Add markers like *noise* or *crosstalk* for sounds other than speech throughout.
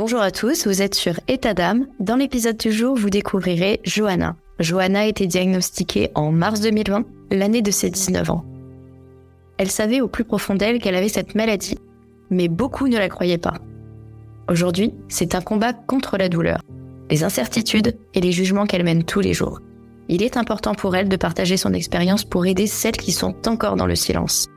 Bonjour à tous, vous êtes sur État d'âme. Dans l'épisode du jour, vous découvrirez Johanna. Johanna a été diagnostiquée en mars 2020, l'année de ses 19 ans. Elle savait au plus profond d'elle qu'elle avait cette maladie, mais beaucoup ne la croyaient pas. Aujourd'hui, c'est un combat contre la douleur, les incertitudes et les jugements qu'elle mène tous les jours. Il est important pour elle de partager son expérience pour aider celles qui sont encore dans le silence.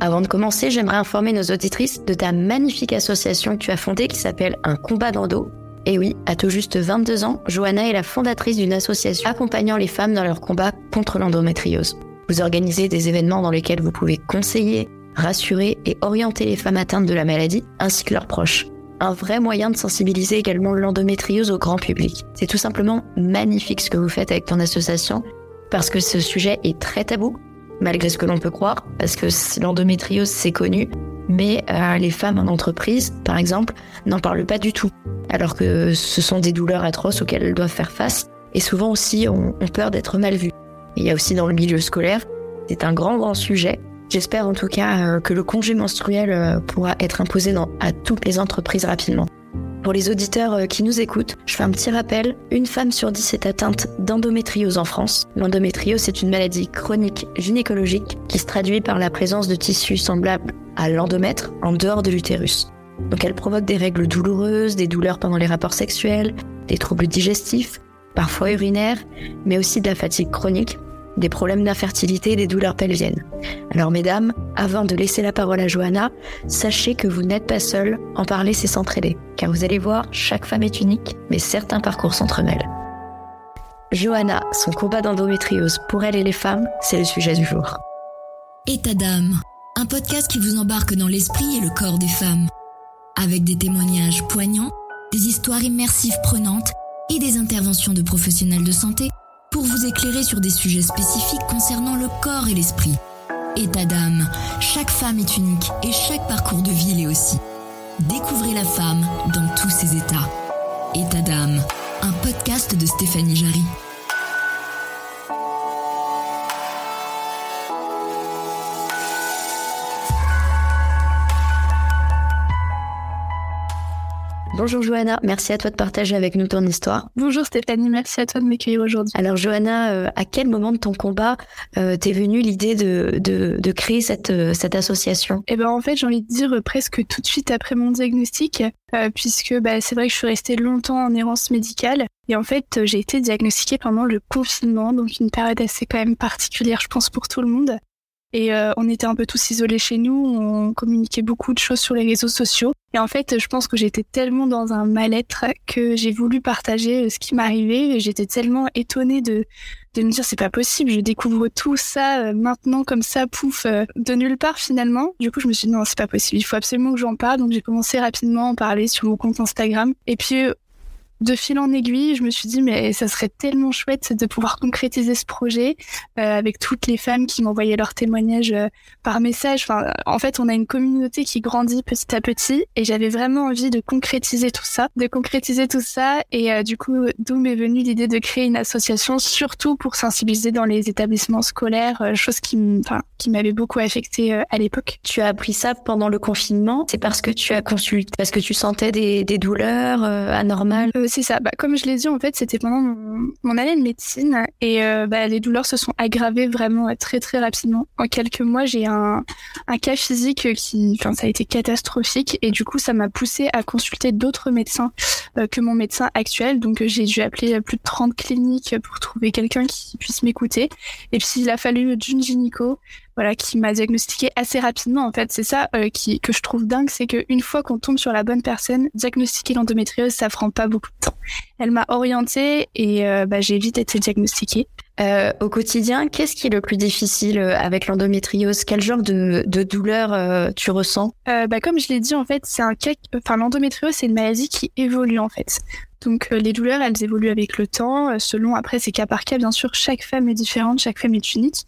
Avant de commencer, j'aimerais informer nos auditrices de ta magnifique association que tu as fondée qui s'appelle Un combat d'endo. Et oui, à tout juste 22 ans, Johanna est la fondatrice d'une association accompagnant les femmes dans leur combat contre l'endométriose. Vous organisez des événements dans lesquels vous pouvez conseiller, rassurer et orienter les femmes atteintes de la maladie ainsi que leurs proches. Un vrai moyen de sensibiliser également l'endométriose au grand public. C'est tout simplement magnifique ce que vous faites avec ton association parce que ce sujet est très tabou malgré ce que l'on peut croire, parce que l'endométriose, c'est connu, mais euh, les femmes en entreprise, par exemple, n'en parlent pas du tout, alors que ce sont des douleurs atroces auxquelles elles doivent faire face, et souvent aussi ont, peur d'être mal vues. Il y a aussi dans le milieu scolaire, c'est un grand, grand sujet. J'espère en tout cas euh, que le congé menstruel euh, pourra être imposé à toutes les entreprises rapidement. Pour les auditeurs euh, qui nous écoutent, je fais un petit rappel. Une femme sur dix est atteinte d'endométriose en France. L'endométriose, c'est une maladie chronique gynécologique qui se traduit par la présence de tissus semblables à l'endomètre en dehors de l'utérus. Donc elle provoque des règles douloureuses, des douleurs pendant les rapports sexuels, des troubles digestifs, parfois urinaires, mais aussi de la fatigue chronique des problèmes d'infertilité et des douleurs pelviennes. Alors mesdames, avant de laisser la parole à Johanna, sachez que vous n'êtes pas seule, en parler c'est s'entraider, car vous allez voir, chaque femme est unique, mais certains parcours s'entremêlent. Johanna, son combat d'endométriose pour elle et les femmes, c'est le sujet du jour. État d'âme, un podcast qui vous embarque dans l'esprit et le corps des femmes, avec des témoignages poignants, des histoires immersives prenantes et des interventions de professionnels de santé pour vous éclairer sur des sujets spécifiques concernant le corps et l'esprit. État d'âme, chaque femme est unique et chaque parcours de vie l'est aussi. Découvrez la femme dans tous ses états. État d'âme, un podcast de Stéphanie Jarry. Bonjour Johanna, merci à toi de partager avec nous ton histoire. Bonjour Stéphanie, merci à toi de m'accueillir aujourd'hui. Alors Johanna, euh, à quel moment de ton combat euh, t'es venue l'idée de, de, créer cette, euh, cette association? Eh ben en fait j'ai envie de dire presque tout de suite après mon diagnostic, puisque bah, c'est vrai que je suis restée longtemps en errance médicale. Et en fait, j'ai été diagnostiquée pendant le confinement, donc une période assez quand même particulière, je pense, pour tout le monde. Et euh, on était un peu tous isolés chez nous, on communiquait beaucoup de choses sur les réseaux sociaux. Et en fait, je pense que j'étais tellement dans un mal-être que j'ai voulu partager euh, ce qui m'arrivait. J'étais tellement étonnée de, de me dire c'est pas possible, je découvre tout ça euh, maintenant comme ça, pouf, de nulle part finalement. Du coup, je me suis dit non, c'est pas possible, il faut absolument que j'en parle. Donc j'ai commencé rapidement à en parler sur mon compte Instagram. Et puis de fil en aiguille, je me suis dit, mais ça serait tellement chouette de pouvoir concrétiser ce projet euh, avec toutes les femmes qui m'envoyaient leurs témoignages euh, par message. Enfin, en fait, on a une communauté qui grandit petit à petit et j'avais vraiment envie de concrétiser tout ça, de concrétiser tout ça. Et euh, du coup, d'où m'est venue l'idée de créer une association, surtout pour sensibiliser dans les établissements scolaires, chose qui, qui m'avait beaucoup affecté à l'époque. Tu as appris ça pendant le confinement? C'est parce que tu as consulté, parce que tu sentais des, des douleurs anormales? C'est ça. Bah, comme je l'ai dit, en fait, c'était pendant mon, année de médecine et euh, bah, les douleurs se sont aggravées vraiment euh, très très rapidement. En quelques mois, j'ai un, cas physique qui, enfin, ça a été catastrophique et du coup, ça m'a poussé à consulter d'autres médecins euh, que mon médecin actuel. Donc, j'ai dû appeler plus de 30 cliniques pour trouver quelqu'un qui puisse m'écouter. Et puis, il a fallu d'une gynéco, voilà, qui m'a diagnostiqué assez rapidement. En fait, c'est ça euh, qui, que je trouve dingue, c'est qu'une fois qu'on tombe sur la bonne personne, diagnostiquer l'endométriose, ça prend pas beaucoup de temps. Elle m'a orientée et euh, bah, j'ai vite été diagnostiquée. Euh, au quotidien, qu'est-ce qui est le plus difficile euh, avec l'endométriose? Quel genre de, de douleur euh, tu ressens? Euh, bah, Comme je l'ai dit, en fait, c'est un cas. Enfin, l'endométriose, c'est une maladie qui évolue en fait. Donc les douleurs, elles évoluent avec le temps, selon après c'est cas par cas. Bien sûr, chaque femme est différente, chaque femme est unique.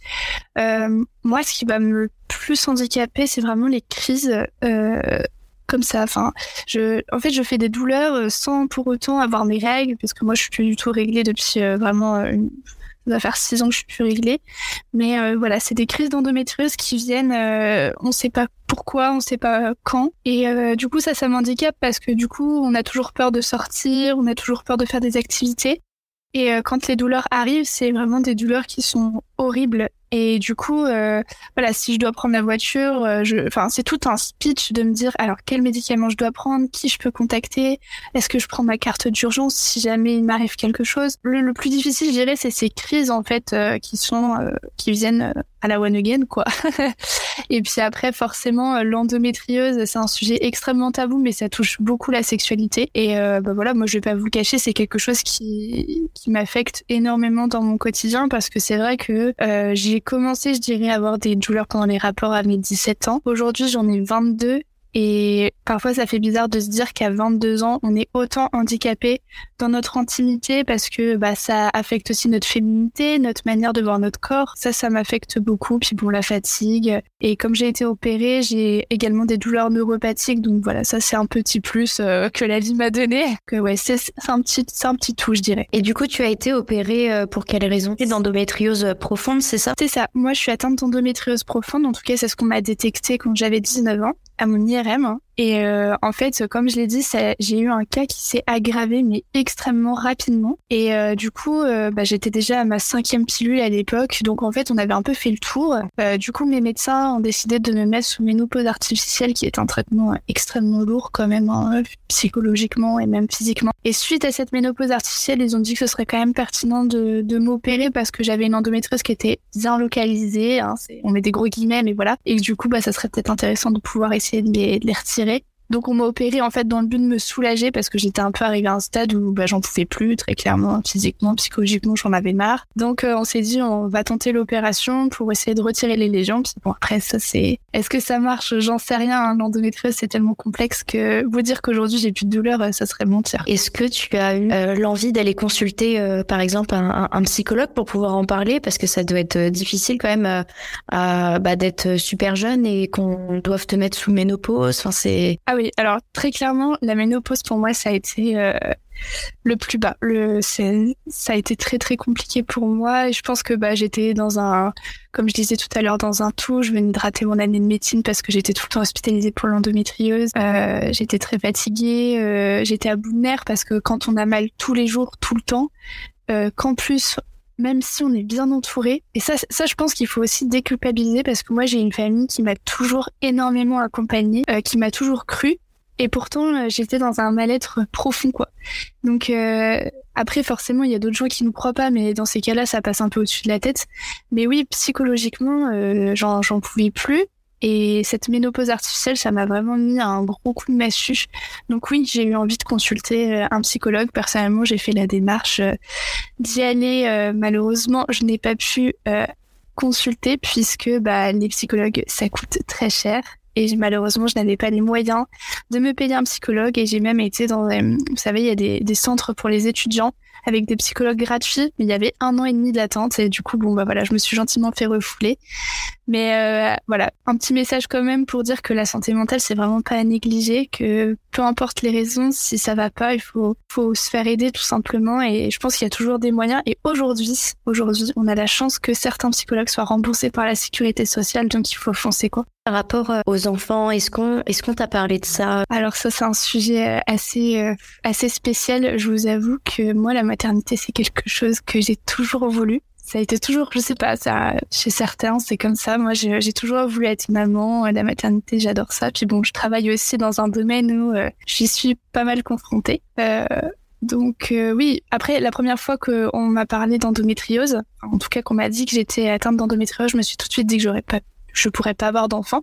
moi, ce qui va me plus handicaper, c'est vraiment les crises comme ça. Enfin, je, en fait, je fais des douleurs sans pour autant avoir mes règles, parce que moi, je suis plus du tout réglée depuis vraiment une, Ça faire six ans que je suis plus réglée. Mais euh, voilà, c'est des crises d'endométriose qui viennent, euh, on ne sait pas pourquoi, on ne sait pas quand. Et euh, du coup, ça, ça m'handicape parce que du coup, on a toujours peur de sortir, on a toujours peur de faire des activités. Et quand les douleurs arrivent, c'est vraiment des douleurs qui sont horribles et du coup, euh, voilà, si je dois prendre la voiture, euh, enfin, c'est tout un speech de me dire alors quel médicament je dois prendre, qui je peux contacter, est-ce que je prends ma carte d'urgence si jamais il m'arrive quelque chose. Le, plus difficile, je dirais, c'est ces crises en fait euh, qui sont, qui viennent à la one again, quoi. *laughs* et puis après, forcément, l'endométriose, c'est un sujet extrêmement tabou, mais ça touche beaucoup la sexualité. Et bah voilà, moi, je vais pas vous le cacher, c'est quelque chose qui qui m'affecte énormément dans mon quotidien parce que c'est vrai que j'ai commencé, je dirais, à avoir des douleurs pendant les rapports à mes 17 ans. Aujourd'hui, j'en ai 22 et parfois, ça fait bizarre de se dire qu'à 22 ans, on est autant handicapé dans notre intimité parce que bah, ça affecte aussi notre féminité, notre manière de voir notre corps. Ça, ça m'affecte beaucoup. Puis bon, la fatigue. Et comme j'ai été opérée, j'ai également des douleurs neuropathiques. Donc voilà, ça, c'est un petit plus euh, que la vie m'a donné. Que ouais, c'est un petit, c'est un petit tout, je dirais. Et du coup, tu as été opérée euh, pour quelle raison? D'endométriose profonde, c'est ça? C'est ça. Moi, je suis atteinte d'endométriose profonde. En tout cas, c'est ce qu'on m'a détecté quand j'avais 19 ans à mon IRM. Et euh, en fait, comme je l'ai dit, j'ai eu un cas qui s'est aggravé, mais extrêmement rapidement. Et euh, du coup, euh, bah, j'étais déjà à ma cinquième pilule à l'époque. Donc en fait, on avait un peu fait le tour. du coup, mes médecins ont décidé de me mettre sous ménopause artificielle, qui est un traitement extrêmement lourd quand même, hein, psychologiquement et même physiquement. Et suite à cette ménopause artificielle, ils ont dit que ce serait quand même pertinent de, de m'opérer parce que j'avais une endométriose qui était bien localisée. Hein, on met des gros guillemets, mais voilà. Et du coup, bah, ça serait peut-être intéressant de pouvoir essayer de les, de les retirer. Donc on m'a opéré en fait dans le but de me soulager parce que j'étais un peu arrivée à un stade où bah, j'en pouvais plus très clairement physiquement, psychologiquement j'en avais marre. Donc euh, on s'est dit on va tenter l'opération pour essayer de retirer les lésions. Puis bon après ça c'est est-ce que ça marche? J'en sais rien. Hein. L'endométriose c'est tellement complexe que vous dire qu'aujourd'hui j'ai plus de douleur euh, ça serait mentir. Est-ce que tu as eu euh, l'envie d'aller consulter par exemple un, psychologue pour pouvoir en parler? Parce que ça doit être difficile quand même bah, d'être super jeune et qu'on doive te mettre sous ménopause. Enfin c'est oui, alors très clairement, la ménopause pour moi, ça a été euh, le plus bas. Ça a été très très compliqué pour moi. Je pense que bah, j'étais dans un, comme je disais tout à l'heure, dans un tout. Je venais de rater mon année de médecine parce que j'étais tout le temps hospitalisée pour l'endométriose. Euh, j'étais très fatiguée. Euh, j'étais à bout de nerfs parce que quand on a mal tous les jours, tout le temps, qu'en plus même si on est bien entouré. Et ça, ça je pense qu'il faut aussi déculpabiliser parce que moi, j'ai une famille qui m'a toujours énormément accompagnée, euh, qui m'a toujours cru. Et pourtant, euh, j'étais dans un mal-être profond, quoi. Donc, euh, après, forcément, il y a d'autres gens qui nous croient pas, mais dans ces cas-là, ça passe un peu au-dessus de la tête. Mais oui, psychologiquement, j'en pouvais plus. Et cette ménopause artificielle, ça m'a vraiment mis un gros coup de massue. Donc oui, j'ai eu envie de consulter euh, un psychologue. Personnellement, j'ai fait la démarche euh, d'y aller. Euh, malheureusement, je n'ai pas pu consulter puisque bah, les psychologues, ça coûte très cher. Et malheureusement, je n'avais pas les moyens de me payer un psychologue. Et j'ai même été dans, vous savez, il y a des, des centres pour les étudiants avec des psychologues gratuits, mais il y avait un an et demi d'attente et du coup bon bah voilà, je me suis gentiment fait refouler. Mais euh, voilà, un petit message quand même pour dire que la santé mentale c'est vraiment pas à négliger, que peu importe les raisons, si ça va pas, il faut faut se faire aider tout simplement et je pense qu'il y a toujours des moyens et aujourd'hui, aujourd'hui, on a la chance que certains psychologues soient remboursés par la sécurité sociale donc il faut foncer quoi. Par rapport euh, aux enfants, est-ce qu'on est-ce qu'on t'a parlé de ça? Alors ça c'est un sujet euh, assez assez spécial, je vous avoue que moi la maternité, c'est quelque chose que j'ai toujours voulu. Ça a été toujours, je sais pas, ça, chez certains, c'est comme ça. Moi, j'ai toujours voulu être maman. La maternité, j'adore ça. Puis bon, je travaille aussi dans un domaine où euh, j'y suis pas mal confrontée. Euh, donc euh, oui, après la première fois qu'on m'a parlé d'endométriose, en tout cas qu'on m'a dit que j'étais atteinte d'endométriose, je me suis tout de suite dit que j'aurais pas je pourrais pas avoir d'enfant.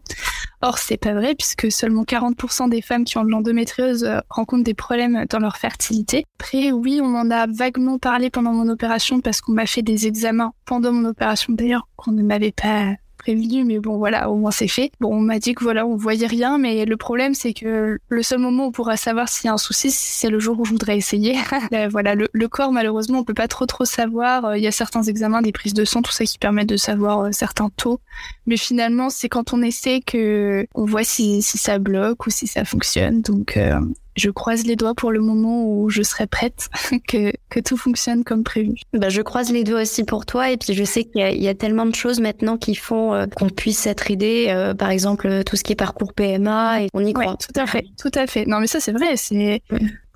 Or, c'est pas vrai puisque seulement 40% des femmes qui ont de l'endométriose euh, rencontrent des problèmes dans leur fertilité. Après, oui, on en a vaguement parlé pendant mon opération parce qu'on m'a fait des examens pendant mon opération d'ailleurs qu'on ne m'avait pas prévenu, mais bon, voilà, au moins c'est fait. Bon, on m'a dit que voilà, on voyait rien, mais le problème, c'est que le seul moment où on pourra savoir s'il y a un souci, c'est le jour où je voudrais essayer. *laughs* voilà, le, corps, malheureusement, on peut pas trop trop savoir. Euh, il y a certains examens, des prises de sang, tout ça qui permettent de savoir euh, certains taux. Mais finalement, c'est quand on essaie que on voit si, si ça bloque ou si ça fonctionne. Donc, euh, je croise les doigts pour le moment où je serai prête, *laughs* que, que tout fonctionne comme prévu. Bah, je croise les doigts aussi pour toi et puis je sais qu'il y, y, a tellement de choses maintenant qui font euh, qu'on puisse être aidé, euh, par exemple tout ce qui est parcours PMA et on y croit. tout à fait, tout à fait. Non mais ça c'est vrai, c'est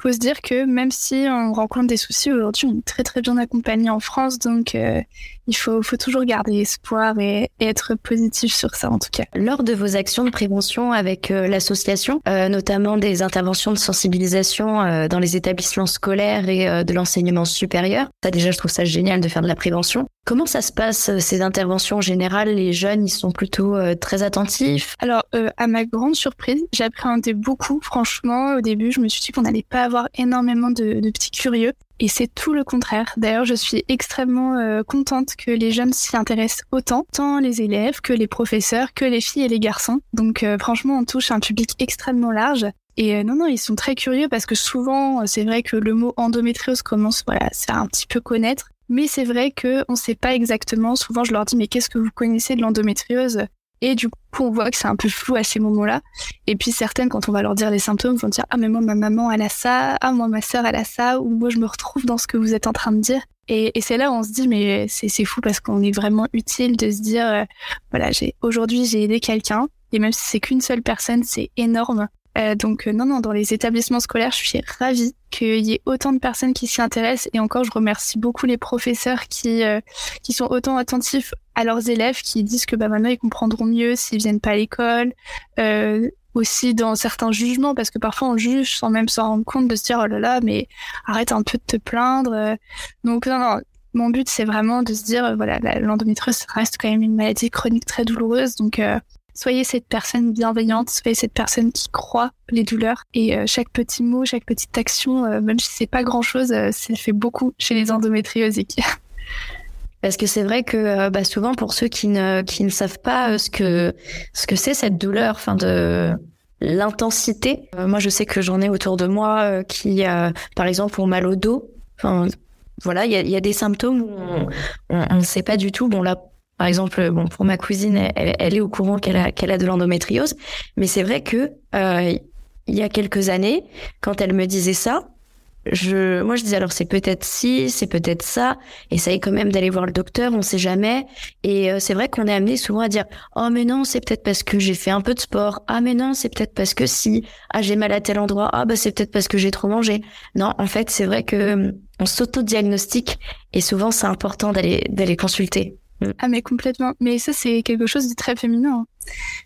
faut se dire que même si on rencontre des soucis aujourd'hui, on est très très bien accompagné en France, donc euh, il faut, faut toujours garder espoir et, être positif sur ça en tout cas. Lors de vos actions de prévention avec euh, l'association, euh, notamment des interventions de sensibilisation dans les établissements scolaires et de l'enseignement supérieur, ça déjà je trouve ça génial de faire de la prévention. Comment ça se passe ces interventions en général Les jeunes, ils sont plutôt très attentifs? Alors à ma grande surprise, j'appréhendais beaucoup. Franchement, au début, je me suis dit qu'on n'allait pas avoir énormément de, de petits curieux. Et c'est tout le contraire. D'ailleurs, je suis extrêmement euh, contente que les jeunes s'y intéressent autant, tant les élèves que les professeurs, que les filles et les garçons. Donc euh, franchement, on touche un public extrêmement large. Et euh, non, non, ils sont très curieux parce que souvent, c'est vrai que le mot endométriose commence voilà, à un petit peu connaître. Mais c'est vrai qu'on ne sait pas exactement. Souvent, je leur dis, mais qu'est-ce que vous connaissez de l'endométriose? Et du coup, on voit que c'est un peu flou à ces moments-là. Et puis certaines, quand on va leur dire les symptômes, vont dire ah mais moi ma maman elle a ça, ah moi ma sœur elle a ça, ou moi je me retrouve dans ce que vous êtes en train de dire. Et, c'est là où on se dit mais c'est fou parce qu'on est vraiment utile de se dire euh, voilà j'ai aujourd'hui j'ai aidé quelqu'un et même si c'est qu'une seule personne c'est énorme euh, donc euh, non, non, dans les établissements scolaires, je suis ravie qu'il y ait autant de personnes qui s'y intéressent. Et encore, je remercie beaucoup les professeurs qui euh, qui sont autant attentifs à leurs élèves, qui disent que bah maintenant ils comprendront mieux s'ils viennent pas à l'école. aussi dans certains jugements, parce que parfois on juge sans même s'en rendre compte de se dire oh là là, mais arrête un peu de te plaindre. Donc non, non, mon but c'est vraiment de se dire voilà l'endométriose reste quand même une maladie chronique très douloureuse donc Soyez cette personne bienveillante, soyez cette personne qui croit les douleurs et euh, chaque petit mot, chaque petite action, euh, même si c'est pas grand chose, euh, ça fait beaucoup chez les endométriosiques. *laughs* Parce que c'est vrai que bah, souvent pour ceux qui ne qui ne savent pas ce que ce que c'est cette douleur, enfin de l'intensité. moi, je sais que j'en ai autour de moi qui, par exemple, ont mal au dos. Voilà, il y a, y a, des symptômes où on ne sait pas du tout. Bon, là, par exemple, bon, pour ma cousine, elle, est au courant qu'elle a, qu'elle a de l'endométriose, mais c'est vrai que euh, il y a quelques années, quand elle me disait ça, je, moi je disais alors c'est peut-être ci, c'est peut-être ça, essaye quand même d'aller voir le docteur, on sait jamais. Et euh, c'est vrai qu'on est amené souvent à dire oh mais non c'est peut-être parce que j'ai fait un peu de sport, ah mais non c'est peut-être parce que si, ah j'ai mal à tel endroit, ah bah c'est peut-être parce que j'ai trop mangé. Non en fait c'est vrai que hum, on s'auto-diagnostique et souvent c'est important d'aller d'aller consulter. Mm. Ah mais complètement. Mais ça c'est quelque chose de très féminin. Hein.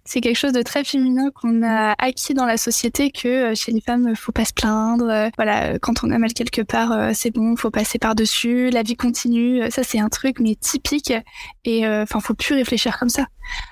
C'est quelque chose de très féminin qu'on a acquis dans la société que euh, chez les femmes faut pas se plaindre. Euh, voilà, quand on a mal quelque part, euh, c'est bon, faut passer par dessus. La vie continue. Ça c'est un truc mais typique et enfin faut plus réfléchir comme ça.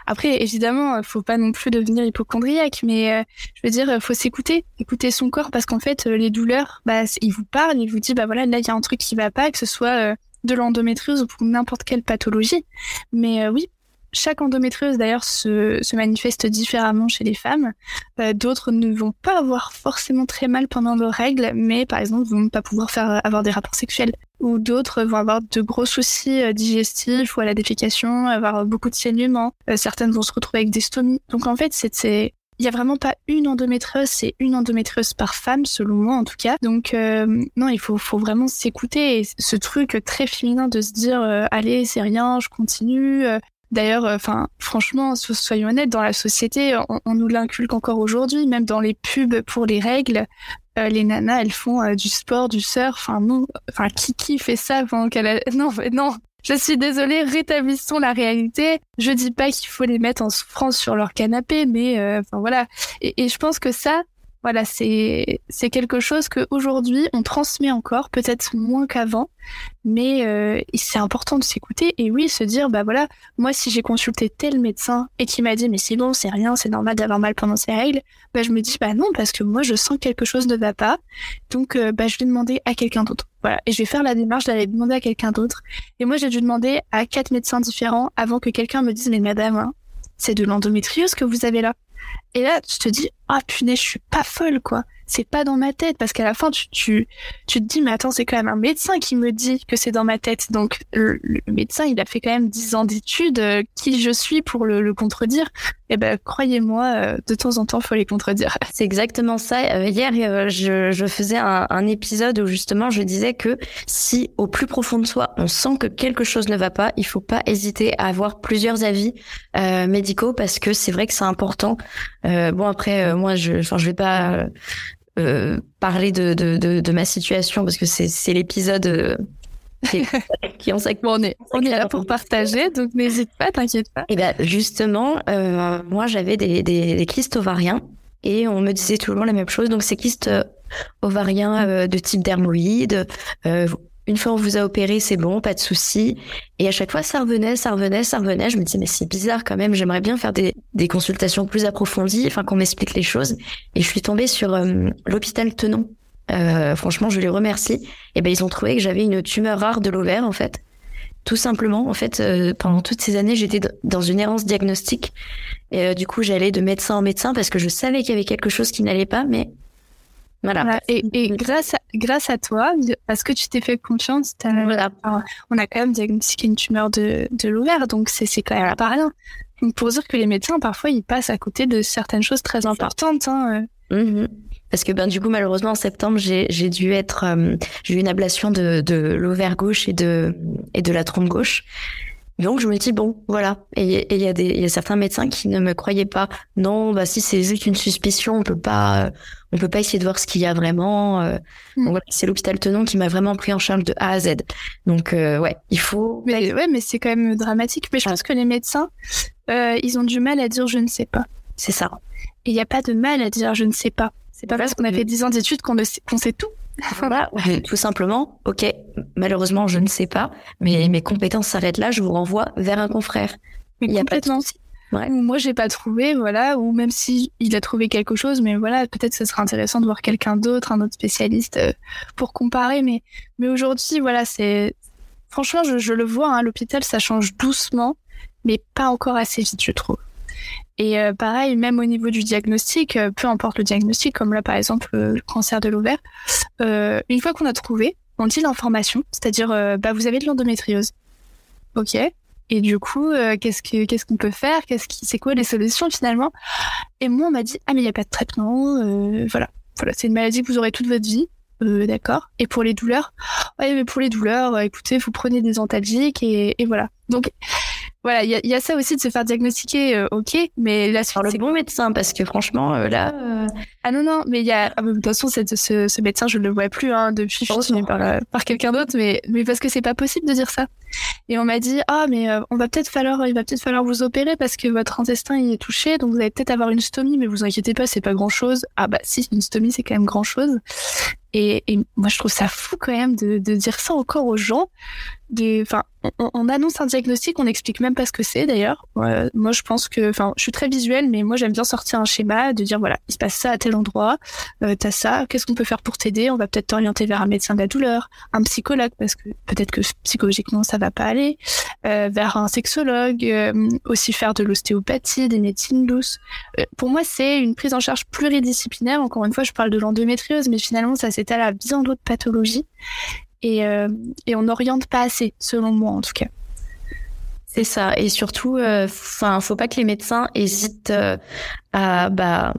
Après évidemment faut pas non plus devenir hypochondriaque, mais je veux dire faut s'écouter, écouter son corps parce qu'en fait les douleurs, bah il vous parle, il vous dit bah voilà là il y a un truc qui va pas, que ce soit de l'endométriose ou pour n'importe quelle pathologie. Mais euh, oui, chaque endométriose d'ailleurs se, se, manifeste différemment chez les femmes. Euh, d'autres ne vont pas avoir forcément très mal pendant leurs règles, mais par exemple vont pas pouvoir faire avoir des rapports sexuels. Ou d'autres vont avoir de gros soucis euh, digestifs ou à la défécation, avoir beaucoup de saignements. certaines vont se retrouver avec des stomies. Donc en fait, c'est il y a vraiment pas une endométriose, c'est une endométriose par femme, selon moi en tout cas. Donc euh, non, il faut, faut vraiment s'écouter. Ce truc très féminin de se dire, euh, allez, c'est rien, je continue. Euh. D'ailleurs, enfin, franchement, soyons honnêtes, dans la société, on, nous l'inculque encore aujourd'hui, même dans les pubs pour les règles. les nanas, elles font du sport, du surf. Enfin non, enfin qui qui fait ça avant qu'elle a... *laughs* Non, non, je suis désolée, rétablissons la réalité. Je dis pas qu'il faut les mettre en souffrance sur leur canapé, mais euh, enfin voilà. Et, je pense que ça, voilà, c'est quelque chose que aujourd'hui on transmet encore, peut-être moins qu'avant, mais euh, c'est important de s'écouter et oui, se dire bah voilà, moi si j'ai consulté tel médecin et qui m'a dit mais c'est bon, c'est rien, c'est normal d'avoir mal pendant ces règles, bah je me dis bah non parce que moi je sens que quelque chose ne va pas, donc euh, bah je vais demander à quelqu'un d'autre. Et je vais faire la démarche d'aller demander à quelqu'un d'autre. Et moi j'ai dû demander à quatre médecins différents avant que quelqu'un me dise mais madame, hein, c'est de l'endométriose que vous avez là. Et là, tu te dis, ah punaise, je suis pas folle, quoi. C'est pas dans ma tête parce qu'à la fin tu, tu, tu te dis mais attends c'est quand même un médecin qui me dit que c'est dans ma tête. Donc le, médecin il a fait quand même 10 ans d'études euh, qui je suis pour le, le contredire. Eh ben croyez-moi euh, de temps en temps faut les contredire. *laughs* C'est exactement ça. Euh, hier je, je faisais un, un, épisode où justement je disais que si au plus profond de soi on sent que quelque chose ne va pas il faut pas hésiter à avoir plusieurs avis médicaux parce que c'est vrai que c'est important bon après moi je enfin je vais pas euh, parler de, de, de, de, ma situation parce que c'est l'épisode euh, qui, *laughs* qui on, on est, on est là pour partager, donc n'hésite pas, t'inquiète pas. Et eh ben justement, euh, moi j'avais des, des, des, kystes ovariens et on me disait toujours la même chose. Donc ces kystes ovariens de type dermoïde, une fois on vous a opéré, c'est bon, pas de souci. Et à chaque fois, ça revenait, ça revenait, ça revenait. Je me disais, mais c'est bizarre quand même, j'aimerais bien faire des, consultations plus approfondies, enfin qu'on m'explique les choses. Et je suis tombée sur euh, l'hôpital Tenon. Euh, franchement, je les remercie. Et ben, ils ont trouvé que j'avais une tumeur rare de l'ovaire, en fait. Tout simplement, en fait, euh, pendant toutes ces années, j'étais dans une errance diagnostique. Du coup, j'allais de médecin en médecin parce que je savais qu'il y avait quelque chose qui n'allait pas, mais voilà. Et, et, grâce, à, grâce à toi, parce que tu t'es fait confiance, voilà. on a quand même diagnostiqué une tumeur de, de l'ovaire, donc c'est quand même pas rien. Donc pour dire que les médecins, parfois, ils passent à côté de certaines choses très importantes. Hein. Euh. Mm-hmm. Parce que ben du coup malheureusement en septembre j'ai dû être euh, j'ai eu une ablation de, de l'ovaire gauche et de et de la trompe gauche donc je me dis bon voilà. Et il y a des il y a certains médecins qui ne me croyaient pas. Non bah si c'est juste une suspicion on peut pas on peut pas essayer de voir ce qu'il y a vraiment euh. mm. donc voilà, c'est l'hôpital Tenon qui m'a vraiment pris en charge de A à Z. Donc euh, ouais il faut mais ouais mais c'est quand même dramatique. Mais je pense que les médecins euh, ils ont du mal à dire je ne sais pas. C'est ça. Et il n'y a pas de mal à dire je ne sais pas. C'est pas parce qu'on a fait 10 ans d'études qu'on qu'on sait tout voilà, tout simplement, ok, malheureusement, je ne sais pas, mais mes compétences s'arrêtent là, je vous renvoie vers un confrère. Mais Il y a pas de Ouais. Moi, j'ai pas trouvé, voilà, ou même si il a trouvé quelque chose, mais voilà, peut-être ce serait intéressant de voir quelqu'un d'autre, un autre spécialiste euh, pour comparer. Mais, mais aujourd'hui, voilà, c'est franchement, je, je le vois, hein, l'hôpital, ça change doucement, mais pas encore assez vite, je trouve. Et euh, pareil, même au niveau du diagnostic, euh, peu importe le diagnostic, comme là par exemple euh, le cancer de l'ovaire, une fois qu'on a trouvé, on dit l'information, c'est-à-dire bah vous avez de l'endométriose. Ok. Et du coup, qu'est-ce que qu'est-ce qu'on peut faire? Qu'est-ce qui c'est quoi les solutions finalement? Et moi on m'a dit ah mais il y a pas de traitement, voilà, voilà c'est une maladie que vous aurez toute votre vie. d'accord. Et pour les douleurs, ouais, mais pour les douleurs, écoutez, vous prenez des antalgiques et, et voilà. Donc voilà, il y, a ça aussi de se faire diagnostiquer, euh, ok, mais là sur le bon médecin parce que franchement euh, là. Euh, ah non non, mais il y a ah, de toute façon ce, ce, médecin je le vois plus hein, depuis je suis par, par quelqu'un d'autre, mais mais parce que c'est pas possible de dire ça. Et on m'a dit ah mais on va peut-être falloir il va peut-être falloir vous opérer parce que votre intestin il est touché donc vous allez peut-être avoir une stomie mais vous inquiétez pas c'est pas grand chose. Ah bah si une stomie c'est quand même grand chose. Et, moi, je trouve ça fou quand même de, dire ça encore aux gens. Enfin, on, on, annonce un diagnostic, on n'explique même pas ce que c'est d'ailleurs. moi, je pense que, enfin, je suis très visuelle, mais moi, j'aime bien sortir un schéma, de dire voilà, il se passe ça à tel endroit, euh, t'as ça, qu'est-ce qu'on peut faire pour t'aider? On va peut-être t'orienter vers un médecin de la douleur, un psychologue parce que peut-être que psychologiquement ça va pas aller, euh, vers un sexologue, euh, aussi faire de l'ostéopathie, des médecines douces. Euh, pour moi, c'est une prise en charge pluridisciplinaire. Encore une fois, je parle de l'endométriose, mais finalement, ça s'étale à bien d'autres pathologies et, euh, et on n'oriente pas assez, selon moi en tout cas. C'est ça. Et surtout, euh, enfin, faut pas que les médecins hésitent euh, à, bah,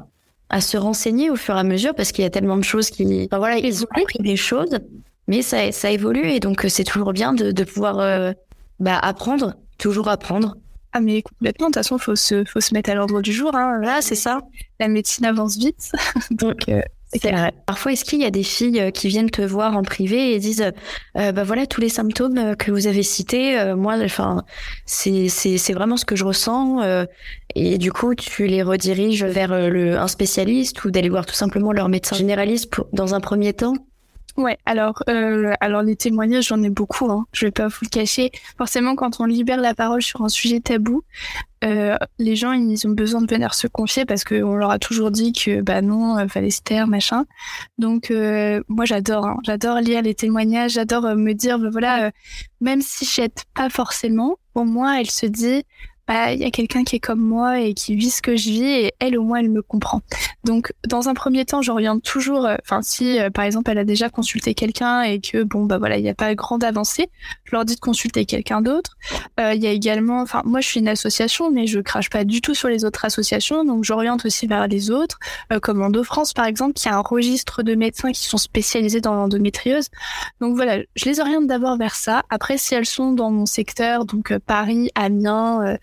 à se renseigner au fur et à mesure parce qu'il y a tellement de choses qui, enfin, voilà, ils ont appris des choses, mais ça, ça évolue et donc c'est toujours bien de, de pouvoir, bah, apprendre, toujours apprendre. Ah mais complètement, de toute façon, faut se, faut se mettre à l'ordre du jour. Hein. Là, c'est ça. La médecine avance vite, *laughs* donc Parfois, est-ce qu'il y a des filles euh, qui viennent te voir en privé et disent, euh, bah voilà tous les symptômes euh, que vous avez cités, euh, moi, enfin, c'est c'est c'est vraiment ce que je ressens, et du coup, tu les rediriges vers le un spécialiste ou d'aller voir tout simplement leur médecin généraliste pour, dans un premier temps? Ouais, alors, euh, alors les témoignages, j'en ai beaucoup. Hein. Je vais pas vous le cacher. Forcément, quand on libère la parole sur un sujet tabou, euh, les gens ils ont besoin de venir se confier parce qu'on leur a toujours dit que bah non, euh, fallait se taire, machin. Donc euh, moi j'adore, hein. j'adore lire les témoignages, j'adore euh, me dire bah, voilà, même si j'aide pas forcément, au moins elle se dit bah, il y a quelqu'un qui est comme moi et qui vit ce que je vis et elle au moins elle me comprend. Donc dans un premier temps, j'oriente toujours, euh, enfin si euh, par exemple elle a déjà consulté quelqu'un et que bon bah voilà il n'y a pas grande avancée, je leur dis de consulter quelqu'un d'autre. Euh, il y a également, enfin moi je suis une association mais je crache pas du tout sur les autres associations donc j'oriente aussi vers les autres, comme Endo France par exemple qui a un registre de médecins qui sont spécialisés dans l'endométriose. Donc voilà, je les oriente d'abord vers ça. Après si elles sont dans mon secteur donc Paris, Amiens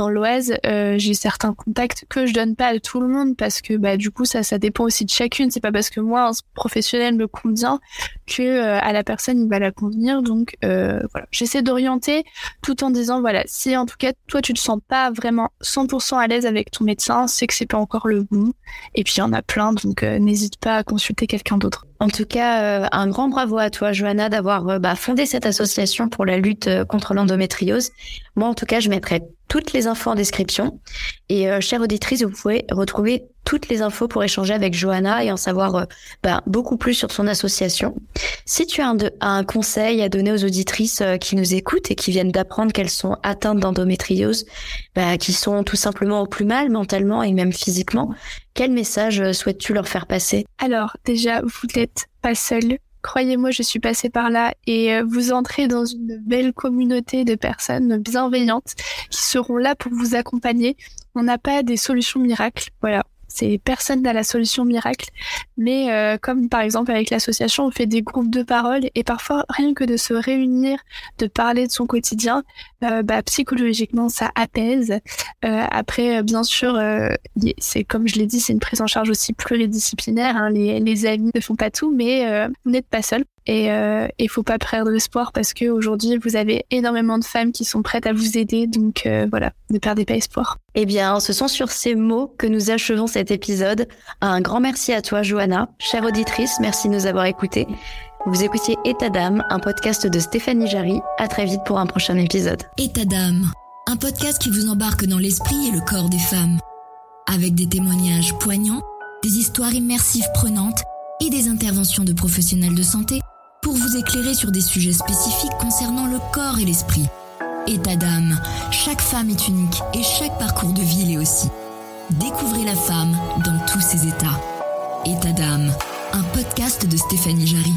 dans l'Oise, euh, j'ai certains contacts que je donne pas à tout le monde parce que bah du coup ça ça dépend aussi de chacune. C'est pas parce que moi un professionnel me convient que euh, à la personne il va la convenir. Donc euh, voilà, j'essaie d'orienter tout en disant voilà si en tout cas toi tu te sens pas vraiment 100% à l'aise avec ton médecin, c'est que c'est pas encore le bon. Et puis il y en a plein donc n'hésite pas à consulter quelqu'un d'autre. En tout cas, un grand bravo à toi, Johanna, d'avoir bah, fondé cette association pour la lutte contre l'endométriose. Moi, en tout cas, je mettrai toutes les infos en description. Et euh, chère auditrice, vous pouvez retrouver toutes les infos pour échanger avec Johanna et en savoir euh, bah, beaucoup plus sur son association. Si tu as un, conseil à donner aux auditrices euh, qui nous écoutent et qui viennent d'apprendre qu'elles sont atteintes d'endométriose, bah, qui sont tout simplement au plus mal mentalement et même physiquement, quel message euh, souhaites-tu leur faire passer? Alors déjà, vous n'êtes pas seul Croyez-moi, je suis passée par là et euh, vous entrez dans une belle communauté de personnes bienveillantes qui seront là pour vous accompagner. On n'a pas des solutions miracles. Voilà. C'est personne n'a la solution miracle, mais euh, comme par exemple avec l'association, on fait des groupes de parole et parfois rien que de se réunir, de parler de son quotidien, euh, bah, psychologiquement ça apaise. Euh, après, bien sûr, c'est comme je l'ai dit, c'est une prise en charge aussi pluridisciplinaire. Hein, les, les amis ne font pas tout, mais vous n'êtes pas seul. Et il faut pas perdre espoir parce qu'aujourd'hui, vous avez énormément de femmes qui sont prêtes à vous aider. Donc voilà, ne perdez pas espoir. Eh bien, ce sont sur ces mots que nous achevons cet épisode. Un grand merci à toi, Johanna. Chère auditrice, merci de nous avoir écoutés. Vous écoutiez État d'âme, un podcast de Stéphanie Jarry. À très vite pour un prochain épisode. État d'âme, un podcast qui vous embarque dans l'esprit et le corps des femmes. Avec des témoignages poignants, des histoires immersives prenantes et des interventions de professionnels de santé pour vous éclairer sur des sujets spécifiques concernant le corps et l'esprit état d'âme. Chaque femme est unique et chaque parcours de vie l'est aussi. Découvrez la femme dans tous ses états. État d'âme, un podcast de Stéphanie Jarry.